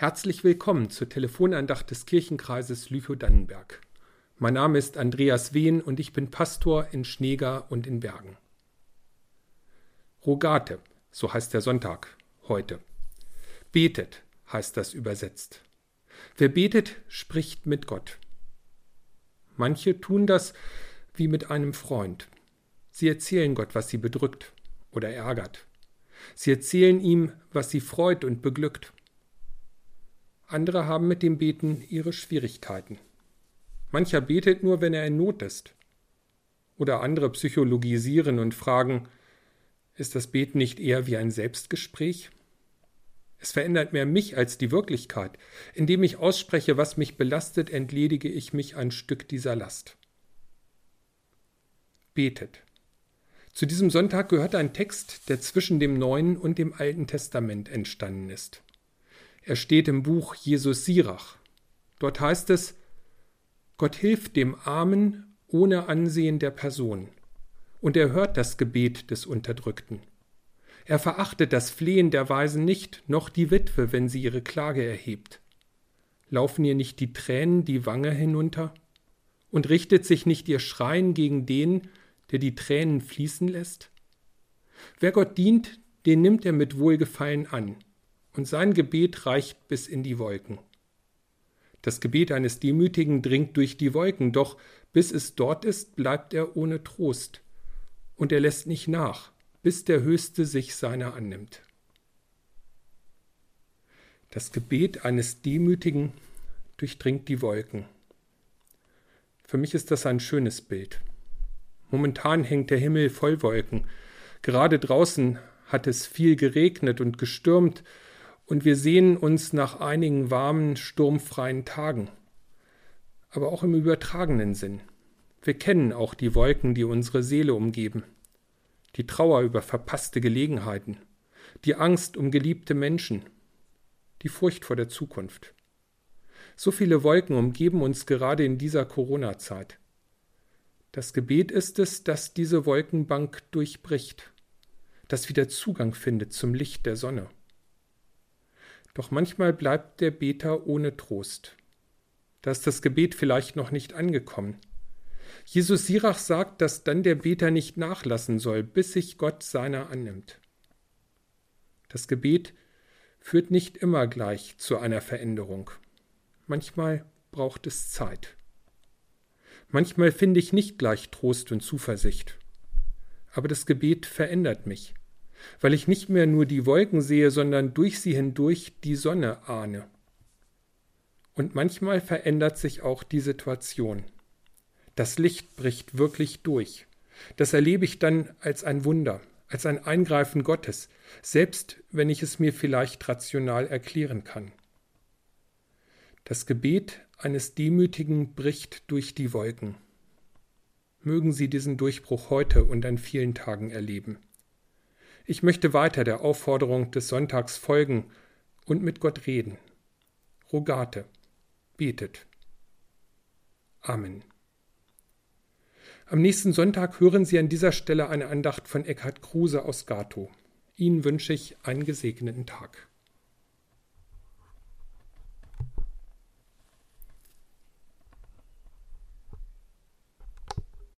Herzlich willkommen zur Telefonandacht des Kirchenkreises Lüchow-Dannenberg. Mein Name ist Andreas Wehn und ich bin Pastor in Schneegar und in Bergen. Rogate, so heißt der Sonntag heute. Betet heißt das übersetzt. Wer betet, spricht mit Gott. Manche tun das wie mit einem Freund. Sie erzählen Gott, was sie bedrückt oder ärgert. Sie erzählen ihm, was sie freut und beglückt. Andere haben mit dem Beten ihre Schwierigkeiten. Mancher betet nur, wenn er in Not ist. Oder andere psychologisieren und fragen, ist das Beten nicht eher wie ein Selbstgespräch? Es verändert mehr mich als die Wirklichkeit. Indem ich ausspreche, was mich belastet, entledige ich mich ein Stück dieser Last. Betet. Zu diesem Sonntag gehört ein Text, der zwischen dem Neuen und dem Alten Testament entstanden ist. Er steht im Buch Jesus Sirach. Dort heißt es, Gott hilft dem Armen ohne Ansehen der Person, und er hört das Gebet des Unterdrückten. Er verachtet das Flehen der Weisen nicht, noch die Witwe, wenn sie ihre Klage erhebt. Laufen ihr nicht die Tränen die Wange hinunter? Und richtet sich nicht ihr Schreien gegen den, der die Tränen fließen lässt? Wer Gott dient, den nimmt er mit Wohlgefallen an, und sein Gebet reicht bis in die Wolken. Das Gebet eines Demütigen dringt durch die Wolken, doch bis es dort ist, bleibt er ohne Trost, und er lässt nicht nach, bis der Höchste sich seiner annimmt. Das Gebet eines Demütigen durchdringt die Wolken. Für mich ist das ein schönes Bild. Momentan hängt der Himmel voll Wolken. Gerade draußen hat es viel geregnet und gestürmt, und wir sehen uns nach einigen warmen, sturmfreien Tagen. Aber auch im übertragenen Sinn. Wir kennen auch die Wolken, die unsere Seele umgeben. Die Trauer über verpasste Gelegenheiten, die Angst um geliebte Menschen, die Furcht vor der Zukunft. So viele Wolken umgeben uns gerade in dieser Corona-Zeit. Das Gebet ist es, dass diese Wolkenbank durchbricht, dass wieder Zugang findet zum Licht der Sonne. Doch manchmal bleibt der Beter ohne Trost. Da ist das Gebet vielleicht noch nicht angekommen. Jesus Sirach sagt, dass dann der Beter nicht nachlassen soll, bis sich Gott seiner annimmt. Das Gebet führt nicht immer gleich zu einer Veränderung. Manchmal braucht es Zeit. Manchmal finde ich nicht gleich Trost und Zuversicht. Aber das Gebet verändert mich weil ich nicht mehr nur die Wolken sehe, sondern durch sie hindurch die Sonne ahne. Und manchmal verändert sich auch die Situation. Das Licht bricht wirklich durch. Das erlebe ich dann als ein Wunder, als ein Eingreifen Gottes, selbst wenn ich es mir vielleicht rational erklären kann. Das Gebet eines Demütigen bricht durch die Wolken. Mögen Sie diesen Durchbruch heute und an vielen Tagen erleben. Ich möchte weiter der Aufforderung des Sonntags folgen und mit Gott reden. Rogate, betet. Amen. Am nächsten Sonntag hören Sie an dieser Stelle eine Andacht von Eckhard Kruse aus Gato. Ihnen wünsche ich einen gesegneten Tag.